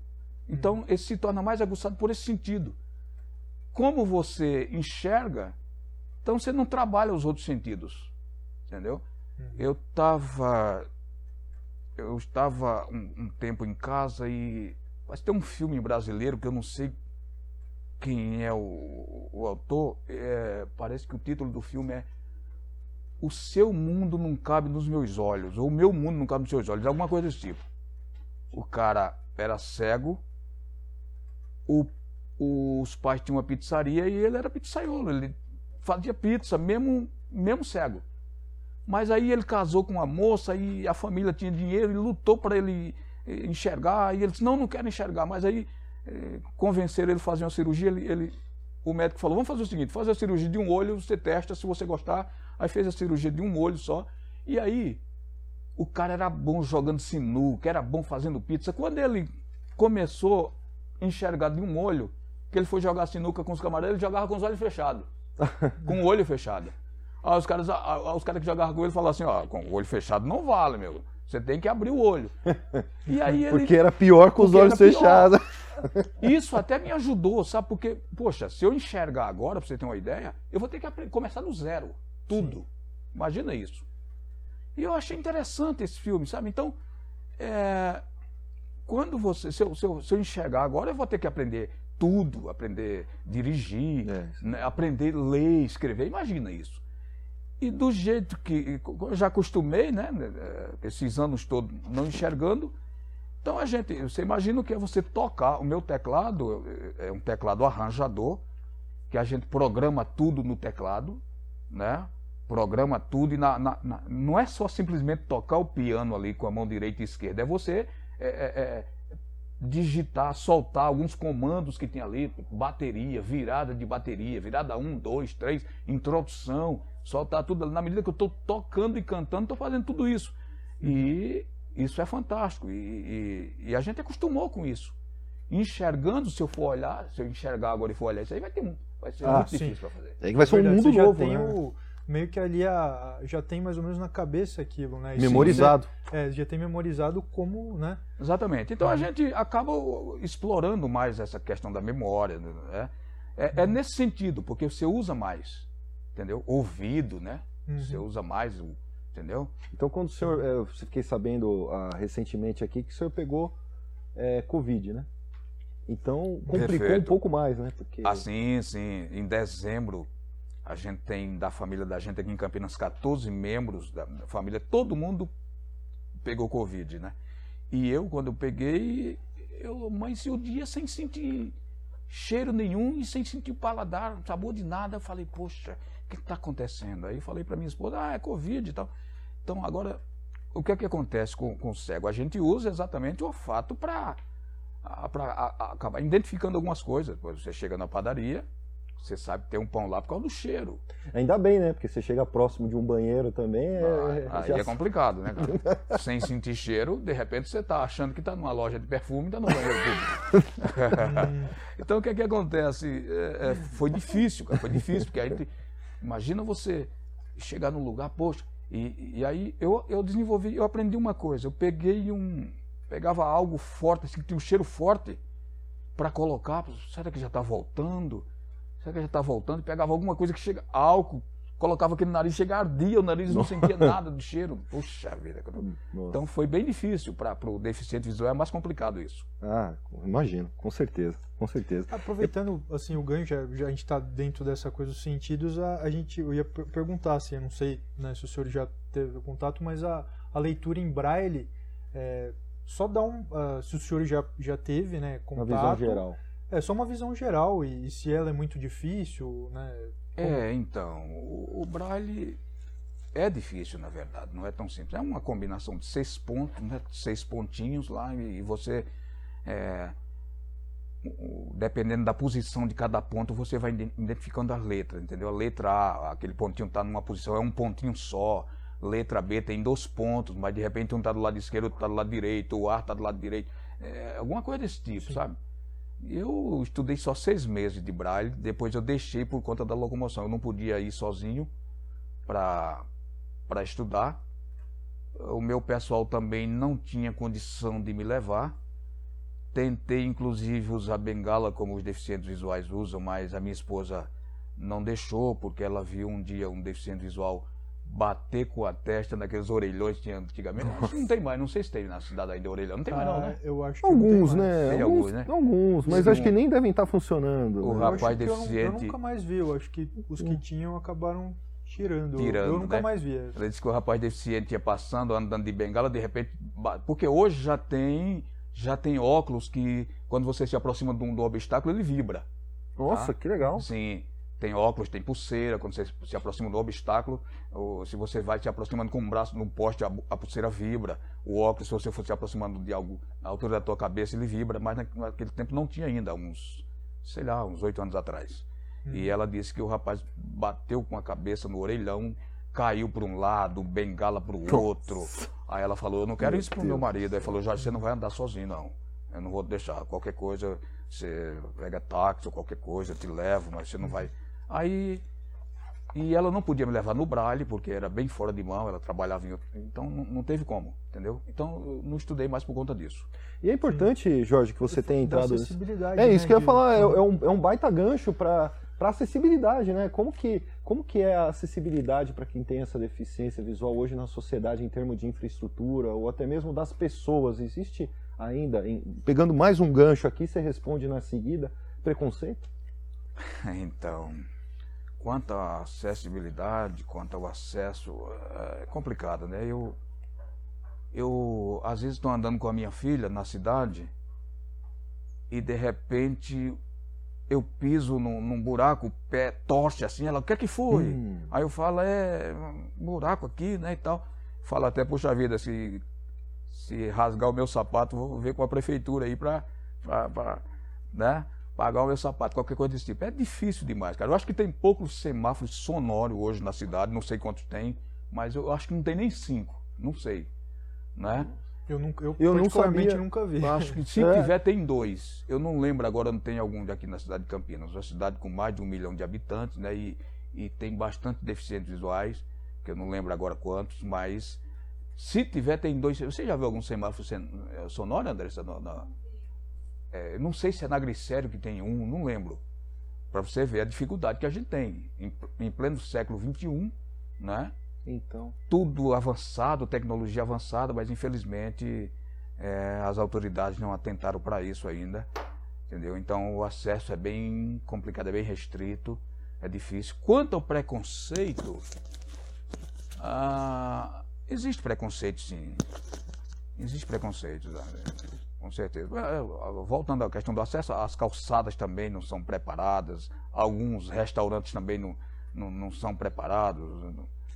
Então esse se torna mais aguçado por esse sentido. Como você enxerga, então você não trabalha os outros sentidos, entendeu? Eu estava eu estava um, um tempo em casa e mas tem um filme brasileiro que eu não sei quem é o, o autor. é, parece que o título do filme é O Seu Mundo Não Cabe nos Meus Olhos, ou O Meu Mundo Não Cabe nos Seus Olhos, alguma coisa desse tipo. O cara era cego, o- os pais tinham uma pizzaria e ele era pizzaiolo, ele fazia pizza, mesmo, mesmo cego. Mas aí ele casou com uma moça e a família tinha dinheiro e lutou para ele eh, enxergar. E ele disse: Não, não quero enxergar. Mas aí eh, convenceram ele a fazer uma cirurgia. Ele, ele- o médico falou: Vamos fazer o seguinte: fazer a cirurgia de um olho, você testa se você gostar. Aí fez a cirurgia de um olho só. E aí o cara era bom jogando sinuca, era bom fazendo pizza. Quando ele começou a enxergar de um olho, que ele foi jogar sinuca com os camaradas, ele jogava com os olhos fechados. com o olho fechado. Aí os caras, aí os caras que jogavam com ele falavam assim, ó, com o olho fechado não vale, meu. Você tem que abrir o olho. E aí ele, Porque era pior com os olhos fechados. Isso até me ajudou, sabe? Porque, poxa, se eu enxergar agora, pra você ter uma ideia, eu vou ter que começar do zero. Tudo. Sim. Imagina isso. E eu achei interessante esse filme, sabe? Então, é, quando você. Se eu, se, eu, se eu enxergar agora, eu vou ter que aprender tudo, aprender a dirigir, é. né, aprender a ler, escrever. Imagina isso. E do jeito que eu já acostumei, né, né, esses anos todos não enxergando, então a gente, você imagina o que é você tocar. O meu teclado é um teclado arranjador, que a gente programa tudo no teclado, né? Programa tudo e na, na, na, não é só simplesmente tocar o piano ali com a mão direita e esquerda, é você é, é, é digitar, soltar alguns comandos que tem ali, bateria, virada de bateria, virada 1, 2, 3, introdução, soltar tudo. Na medida que eu estou tocando e cantando, estou fazendo tudo isso. E isso é fantástico. E, e, e, a gente acostumou com isso. Enxergando, se eu for olhar, se eu enxergar agora e for olhar, isso aí vai, ter, vai ser ah, muito sim. difícil para fazer. É que vai ser um mundo novo, né? O meio que ali a, já tem mais ou menos na cabeça aquilo, né? memorizado. é, já tem memorizado como, né? Exatamente. Então a gente acaba explorando mais essa questão da memória, né? É, é nesse sentido, porque você usa mais, entendeu? Ouvido, né? Uhum. Você usa mais o, entendeu? Então quando o senhor, é, eu fiquei sabendo ah, recentemente aqui que o senhor pegou é, Covid, né? Então complicou Perfeito. um pouco mais, né? Porque... Ah, sim, sim. Em dezembro a gente tem da família da gente aqui em Campinas 14 membros da família, todo mundo pegou Covid, né? E eu, quando eu peguei, eu amanheci o dia sem sentir cheiro nenhum e sem sentir paladar, sabor de nada. Eu falei, poxa, o que está acontecendo? Aí eu falei para minha esposa, ah, é Covid e tal. Então, agora, o que é que acontece com, com o cego? A gente usa exatamente o olfato para acabar identificando algumas coisas. Você chega na padaria, você sabe ter um pão lá por causa do cheiro. Ainda bem, né? Porque você chega próximo de um banheiro também. É, ah, aí já... é complicado, né, cara? Sem sentir cheiro, de repente você está achando que está numa loja de perfume e está no banheiro público. então o que é que acontece? É, é, foi difícil, cara. Foi difícil, porque aí imagina você chegar num lugar, poxa, e, e aí eu, eu desenvolvi, eu aprendi uma coisa. Eu peguei um. Pegava algo forte, assim, que tinha um cheiro forte, para colocar. Será que já está voltando? Será que já está voltando? Pegava alguma coisa que chega, álcool, colocava aquele nariz, chega ardia o nariz, não sentia nada do cheiro. Puxa vida. Nossa. Então foi bem difícil para o deficiente visual, é mais complicado isso. Ah, imagino, com certeza, com certeza. Aproveitando assim o ganho, já, já a gente está dentro dessa coisa dos sentidos, a, a gente eu ia perguntar assim, eu não sei né, se o senhor já teve contato, mas a, a leitura em braille, é, só dá um, uh, se o senhor já, já teve, né, contato. Uma visão geral é só uma visão geral e, e se ela é muito difícil, né? Como... É, então, o, o, braille é difícil, na verdade, não é tão simples. É uma combinação de seis pontos, né? seis pontinhos lá e, e você, é, dependendo da posição de cada ponto, você vai identificando as letras, entendeu? A letra A, aquele pontinho está numa posição, é um pontinho só. Letra B tem dois pontos, mas de repente um está do lado esquerdo, outro está do lado direito, o A está do lado direito. É, alguma coisa desse tipo, Sim. sabe? Eu estudei só seis meses de braille, depois eu deixei por conta da locomoção. Eu não podia ir sozinho para estudar. O meu pessoal também não tinha condição de me levar. Tentei, inclusive, usar bengala como os deficientes visuais usam, mas a minha esposa não deixou, porque ela viu um dia um deficiente visual bater com a testa naqueles orelhões que tinha antigamente. Acho que não tem mais, não sei se tem na cidade ainda orelhão. Não tem mais, não, né? Ah, eu acho que alguns, né? Tem alguns, alguns, né? Alguns, mas Sim. acho que nem devem estar funcionando. O né? rapaz deficiente. Eu, eu, nunca mais vi, eu acho que os que hum. tinham acabaram tirando. tirando eu nunca né? mais vi. Ele disse que o rapaz deficiente ia passando, andando de bengala, de repente. Porque hoje já tem, já tem óculos que, quando você se aproxima de um do obstáculo, ele vibra. Nossa, tá? que legal. Sim. Tem óculos, tem pulseira, quando você se aproxima do obstáculo, ou se você vai se aproximando com o braço no poste, a, a, pulseira vibra. O óculos, se você for se aproximando de algo na altura da tua cabeça, ele vibra, mas naquele tempo não tinha ainda, uns, sei lá, uns oito anos atrás. Hum. E ela disse que o rapaz bateu com a cabeça no orelhão, caiu para um lado, bengala para o outro. Aí ela falou, eu não quero isso pro meu marido. Aí falou, Jorge, você não vai andar sozinho, não. Eu não vou deixar. Qualquer coisa, você pega táxi ou qualquer coisa, eu te levo, mas você não vai. Aí. E ela não podia me levar no Braille, porque era bem fora de mão, ela trabalhava em outro. Então não, teve como, entendeu? Então eu não estudei mais por conta disso. E é importante, Jorge, que você tenha entrado. acessibilidade, É né, isso que eu ia de- falar, é, é um, é um baita gancho para acessibilidade, né? Como que, como que é a acessibilidade para quem tem essa deficiência visual hoje na sociedade em termos de infraestrutura ou até mesmo das pessoas? Existe ainda, em- pegando mais um gancho aqui, você responde na seguida, preconceito? Então, quanto à acessibilidade, quanto ao acesso, é complicado, né? Eu, eu às vezes estou andando com a minha filha na cidade e de repente eu piso num, num buraco, o pé torce assim, ela, o que é que foi? Hum. Aí eu falo, é um buraco aqui, né, e tal. Falo até, puxa vida, se, se rasgar o meu sapato, vou ver com a prefeitura aí pra, né, pagar o meu sapato, qualquer coisa desse tipo. É difícil demais, cara. Eu acho que tem poucos semáforos sonoros hoje na cidade, não sei quantos tem, mas eu acho que não tem nem cinco, não sei, né? Eu, nunca, eu, Eu particularmente nunca vi. Acho que se É. tiver, tem dois. Eu não lembro agora, não tem algum aqui na cidade de Campinas. Uma cidade com mais de um milhão de habitantes, né? E, e tem bastante deficientes visuais, que eu não lembro agora quantos, mas se tiver, tem dois. Você já viu algum semáforo eh, sonoro, Andressa? Na, na- é, não sei se é na Glicério que tem um, não lembro. Para você ver a dificuldade que a gente tem. Em, em pleno século XXI, né? Então, tudo avançado, tecnologia avançada, mas infelizmente eh, as autoridades não atentaram para isso ainda, entendeu? Então o acesso é bem complicado, é bem restrito, é difícil. Quanto ao preconceito, ah, existe preconceito sim, existe preconceito, né? Com certeza. Eh, Voltando à questão do acesso, as calçadas também não são preparadas, alguns restaurantes também não, não, não são preparados,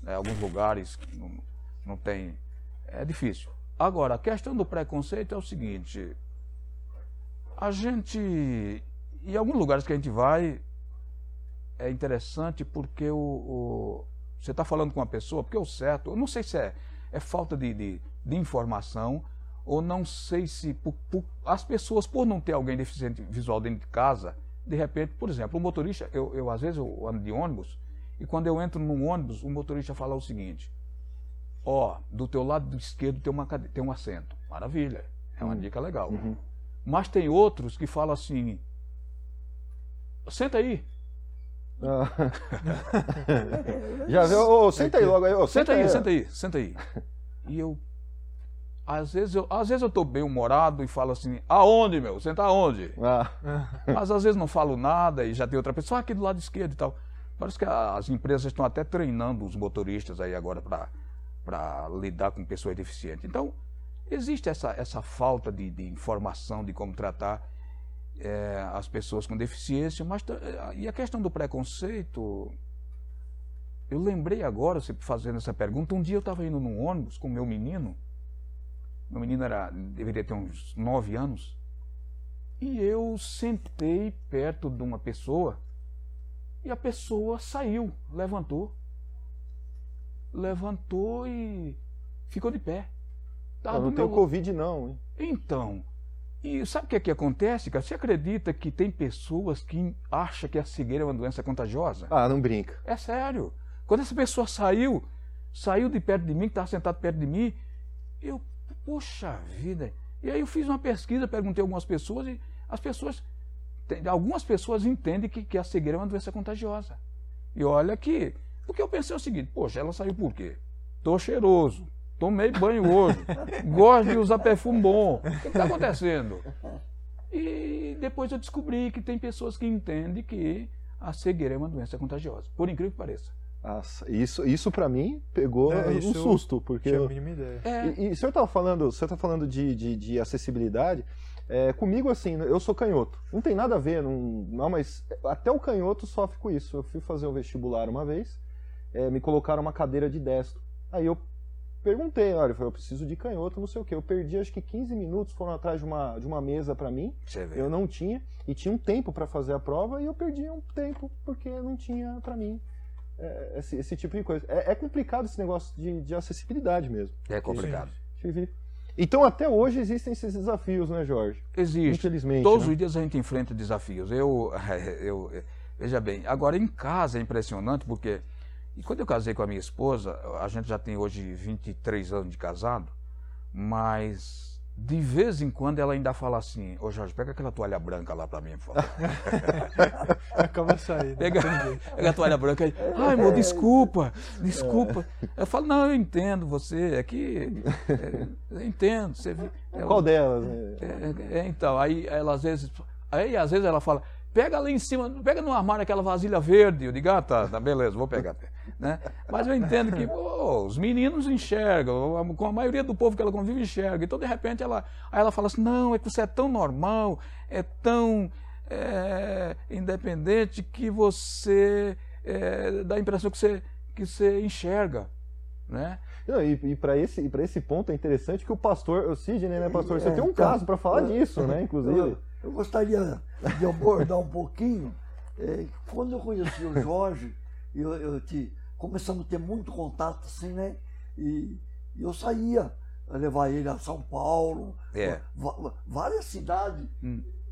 né? alguns lugares não, não tem. É difícil. Agora, a questão do preconceito é o seguinte: a gente. Em alguns lugares que a gente vai, é interessante porque o, o- você está falando com uma pessoa, porque o certo, eu não sei se é, é falta de, de, de informação, ou não sei se por- por- as pessoas, por não ter alguém deficiente visual dentro de casa, de repente, por exemplo, o motorista, eu, eu às vezes eu ando de ônibus, e quando eu entro num ônibus, o motorista fala o seguinte: Ó, do teu lado esquerdo tem, uma, cade- tem um assento. Maravilha, é uma dica legal. Uhum. Mas tem outros que falam assim: Senta aí, ah. já viu? Ô, senta aí logo aí. ô, senta aí, senta aí, senta aí. E eu. Às vezes eu, às vezes eu tô bem humorado e falo assim, aonde, meu? Senta aonde? Ah, Mas às vezes não falo nada e já tem outra pessoa "Ah, aqui do lado esquerdo e tal. Parece que as empresas estão até treinando os motoristas aí agora para lidar com pessoas deficientes. Então, existe essa, essa falta de, de informação de como tratar eh, as pessoas com deficiência, mas eh, e a questão do preconceito. Eu lembrei agora, você fazendo essa pergunta, um dia eu estava indo num ônibus com o meu menino. Meu menino era, deveria ter uns 9 anos. E eu sentei perto de uma pessoa e a pessoa saiu, levantou. Levantou e ficou de pé. Tava não tenho meu- Covid não, hein? Então, e sabe o que, é que acontece, cara? Você acredita que tem pessoas que acham que a cegueira é uma doença contagiosa? Ah, não brinca. É sério. Quando essa pessoa saiu, saiu de perto de mim, que estava sentado perto de mim, eu, poxa vida. E aí eu fiz uma pesquisa, perguntei algumas pessoas e as pessoas, algumas pessoas entendem que, que a cegueira é uma doença contagiosa. E olha que, porque eu pensei o seguinte, poxa, ela saiu por quê? Tô cheiroso, tomei banho hoje, gosto de usar perfume bom. O que está acontecendo? E depois eu descobri que tem pessoas que entendem que a cegueira é uma doença contagiosa. Por incrível que pareça. Nossa, isso, isso para mim pegou É, um susto, porque Tinha a mínima ideia. É, E, e o senhor falando, o senhor tá falando de, de, de acessibilidade. É, comigo, assim, eu sou canhoto. Não tem nada a ver, não, não, mas até o canhoto sofre com isso. Eu fui fazer o vestibular uma vez, é, me colocaram uma cadeira de destro. Aí eu perguntei, olha, eu falei, eu preciso de canhoto, não sei o quê. Eu perdi acho que 15 minutos, foram atrás de uma, de uma mesa para mim, você eu não tinha, e tinha um tempo para fazer a prova, e eu perdi um tempo porque não tinha para mim é, esse, esse tipo de coisa. É, é complicado esse negócio de, de acessibilidade mesmo. É complicado. Então até hoje existem esses desafios, né, Jorge? Existe. Infelizmente. Todos né? os dias a gente enfrenta desafios. Eu, eu, veja bem, agora em casa é impressionante porque e quando eu casei com a minha esposa, a gente já tem hoje 23 anos de casado, mas de vez em quando ela ainda fala assim, ô Jorge, pega aquela toalha branca lá pra mim, por favor. Acaba saindo. Pega, pega a toalha branca aí. Ai, amor, desculpa, desculpa. Eu falo, não, eu entendo você, é que. É, eu entendo. Você, é, Qual delas? Né? é, é, então, aí ela às vezes. Aí às vezes ela fala, pega ali em cima, pega no armário aquela vasilha verde. Eu digo, ah, tá, tá beleza, vou pegar. Né? Mas eu entendo que oh, os meninos enxergam, com a maioria do povo que ela convive enxerga. Então, de repente, ela, aí ela fala assim: não, é que você é tão normal, é tão é, independente que você é, dá a impressão que você, que você enxerga. Né? Não, e e para esse, esse ponto é interessante que o pastor, o Sidney, né, pastor? Você É, tem um então, caso para falar eu- disso, né, inclusive. Eu, eu gostaria de abordar um pouquinho. é, quando eu conheci o Jorge, eu, eu te, começamos a ter muito contato, assim, né? E, e eu saía a levar ele a São Paulo, É. várias cidades.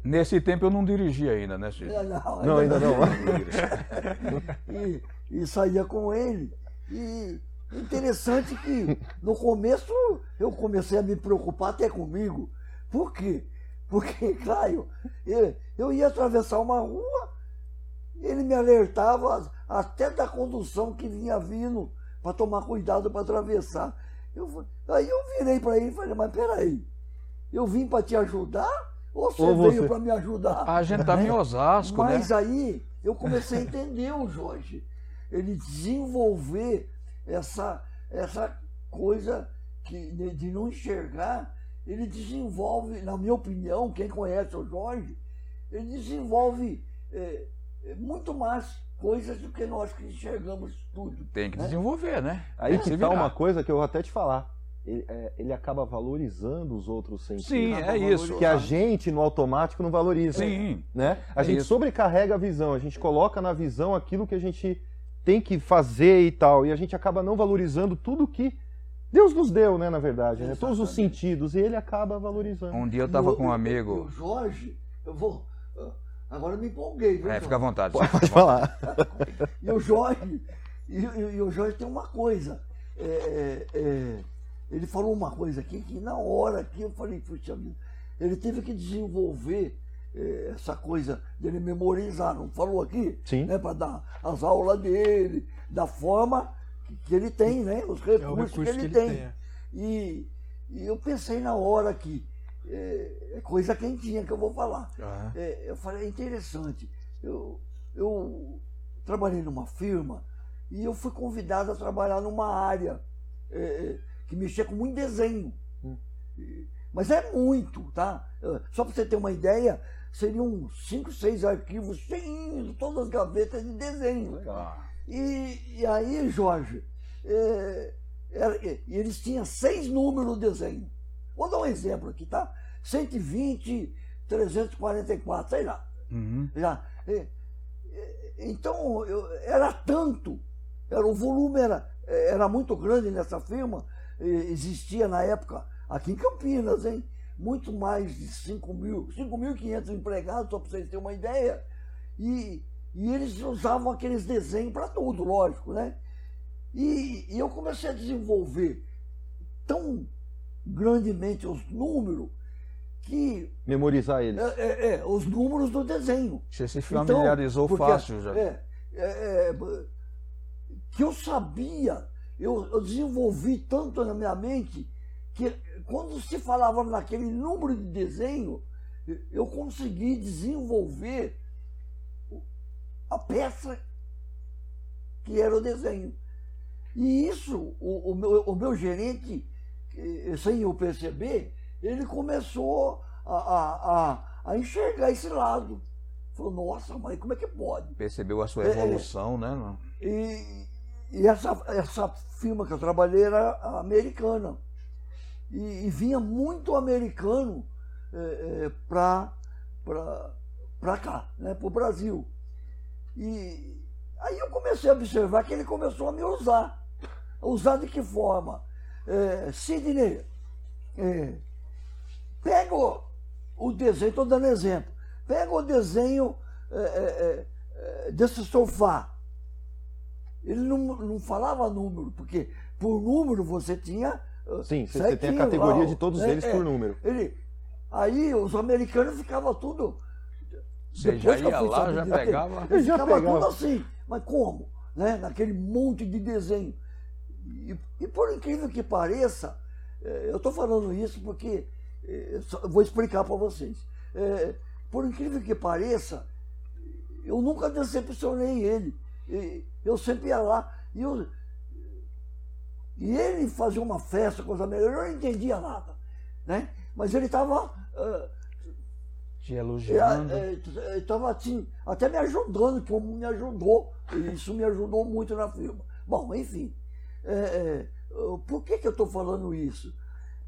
Nesse tempo eu não dirigia ainda, né, Cid? É, não, Não, ainda não. e, e saía com ele. E interessante que no começo eu comecei a me preocupar até comigo. Por quê? Porque, Caio, eu, eu ia atravessar uma rua, ele me alertava até da condução que vinha vindo para tomar cuidado para atravessar. Eu, aí eu virei para ele e falei, mas peraí, eu vim para te ajudar ou você Ou veio você- para me ajudar? A gente estava em Osasco, Mas né? aí eu comecei a entender o Jorge. Ele desenvolver essa, essa coisa que, de, de não enxergar. Ele desenvolve, na minha opinião, quem conhece o Jorge, ele desenvolve é, é, muito mais coisas do que nós que enxergamos tudo. Tem que né? desenvolver, né? Aí que tá uma coisa que eu vou até te falar. Ele, é, ele acaba valorizando os outros sentidos. Sim, é isso. Que a gente, no automático, não valoriza. Sim. né? A É gente isso. sobrecarrega a visão, a gente coloca na visão aquilo que a gente tem que fazer e tal, e a gente acaba não valorizando tudo que Deus nos deu, né, na verdade, né? Todos os sentidos, e ele acaba valorizando. Um dia eu E tava o- com um amigo. O Jorge, eu vou. Agora eu me empolguei, viu? É, fica à vontade. Pode falar. E o Jorge, e, e- e o Jorge tem uma coisa. é, é, é, ele falou uma coisa aqui que na hora que eu falei, puxa vida, ele teve que desenvolver é, essa coisa dele memorizar, não falou aqui? Sim. Né, para dar as aulas dele, da forma que, que ele tem, né? Os É recursos recurso que ele, que ele tem. tem. é. E, e eu pensei na hora que é, é coisa quentinha que eu vou falar. Aham. É, eu falei, é interessante. Eu, eu trabalhei numa firma e eu fui convidado a trabalhar numa área é, é, que mexia com muito desenho. E- Mas é muito, tá? Eh, Só para você ter uma ideia, seriam cinco, seis arquivos cheios, todas as gavetas de desenho. né? E, e aí, Jorge, é, era- e eles tinham seis números de desenho. Vou dar um exemplo aqui, tá? 120, 344, sei lá. uhum. Já. É, é, Então, eu- era tanto, era, o volume era, era muito grande nessa firma, e existia na época, aqui em Campinas, hein? Muito mais de 5 mil, 5.500 empregados, só para vocês terem uma ideia. E, e eles usavam aqueles desenhos para tudo, lógico, né? E, e eu comecei a desenvolver tão grandemente os números que Memorizar eles. é, é, é, os números do desenho. Você se Então, familiarizou porque, fácil já. É, é, é, que eu sabia, eu, eu desenvolvi tanto na minha mente que quando se falava naquele número de desenho, eu consegui desenvolver a peça que era o desenho. E isso, o, o meu, o meu gerente, sem eu perceber, ele começou a, a, a, a enxergar esse lado. Falou, nossa, mas como é que pode? Percebeu a sua É, é. evolução, né? mano? E, e essa, essa firma que eu trabalhei era americana. E, e vinha muito americano é, para cá, né, para o Brasil. E aí eu comecei a observar que ele começou a me usar. Usar de que forma? É, Sidney, é, pega o, o desenho, estou dando exemplo, pega o desenho é, é, é, desse sofá. Ele não, não falava número, porque por número você tinha. uh, Sim, você- você tem a categoria lá, de todos é, eles é. por número. Ele, aí os americanos ficavam tudo. Você Depois já que eu ia lá, já pegava. Ele Já ficava pegava. tudo assim. Mas como? Né? Naquele monte de desenho. E, e por incrível que pareça, eh, eu estou falando isso porque eu vou explicar para vocês. Eh, por incrível que pareça, eu nunca decepcionei ele. Eu sempre ia lá. E, eu, e ele fazia uma festa com os americanos, eu não entendia nada. Né? Mas ele estava Te elogiando. estava assim, até me ajudando, como me ajudou. Isso me ajudou muito na firma. Bom, enfim. É, é, por que, que eu estou falando isso?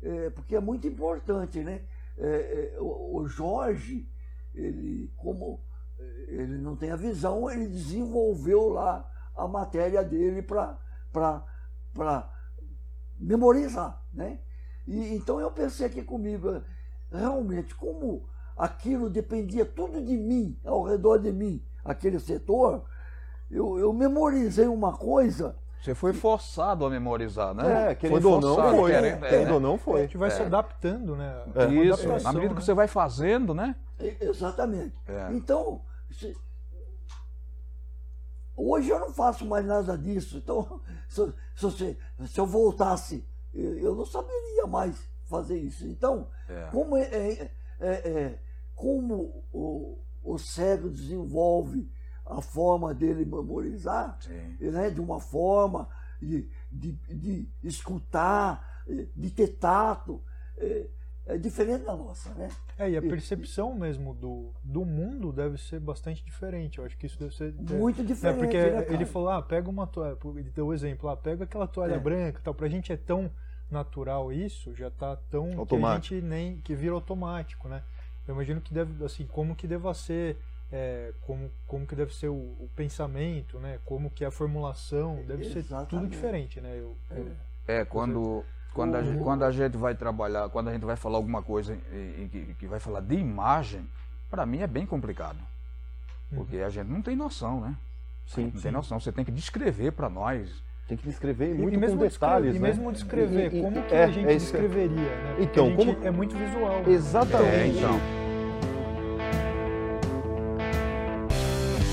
É, porque é muito importante, né? É, é, o, o Jorge, ele, como é, ele não tem a visão, ele desenvolveu lá a matéria dele para memorizar, né? E, então eu pensei aqui comigo, realmente, como aquilo dependia tudo de mim, ao redor de mim, aquele setor, eu, eu memorizei uma coisa Você foi forçado a memorizar, né? É, querendo ou não, foi. querendo- é, Querendo ou não, A foi. gente vai se adaptando, né? É. Isso, na medida que né? você vai fazendo, né? Exatamente. É. Então, se- hoje eu não faço mais nada disso. Então, se, se, se eu voltasse, eu não saberia mais fazer isso. Então, É. como, é, é- é- é- como o, o cérebro desenvolve a forma dele memorizar, Sim. né, de uma forma de, de, de escutar, de ter tato, é, é diferente da nossa, né? É, e a percepção mesmo do, do mundo deve ser bastante diferente. Eu acho que isso deve ser. Muito É, diferente. porque né, ele falou, ah, pega uma toalha, ele deu o exemplo, ah, pega aquela toalha É. branca e tal. Pra gente é tão natural isso, já tá tão que a Automático. gente nem que vira automático, né? Eu imagino que deve, assim, como que deva ser, é, como, como que deve ser o, o pensamento, né? Como que é a formulação, deve ser tudo Exatamente. diferente, né? Eu, eu- É, quando, quando, a, gente, Uhum. quando a gente vai trabalhar, quando a gente vai falar alguma coisa e, e que, que vai falar de imagem, para mim é bem complicado. Porque a gente não tem noção, né? Sim, Não tem noção. Você tem que descrever para nós. Tem que descrever muito e mesmo com detalhes, descrever, né? E mesmo descrever E- e- como que é, a gente é descreveria, né? Porque Então, a gente como- é muito visual. né? Exatamente. É, então.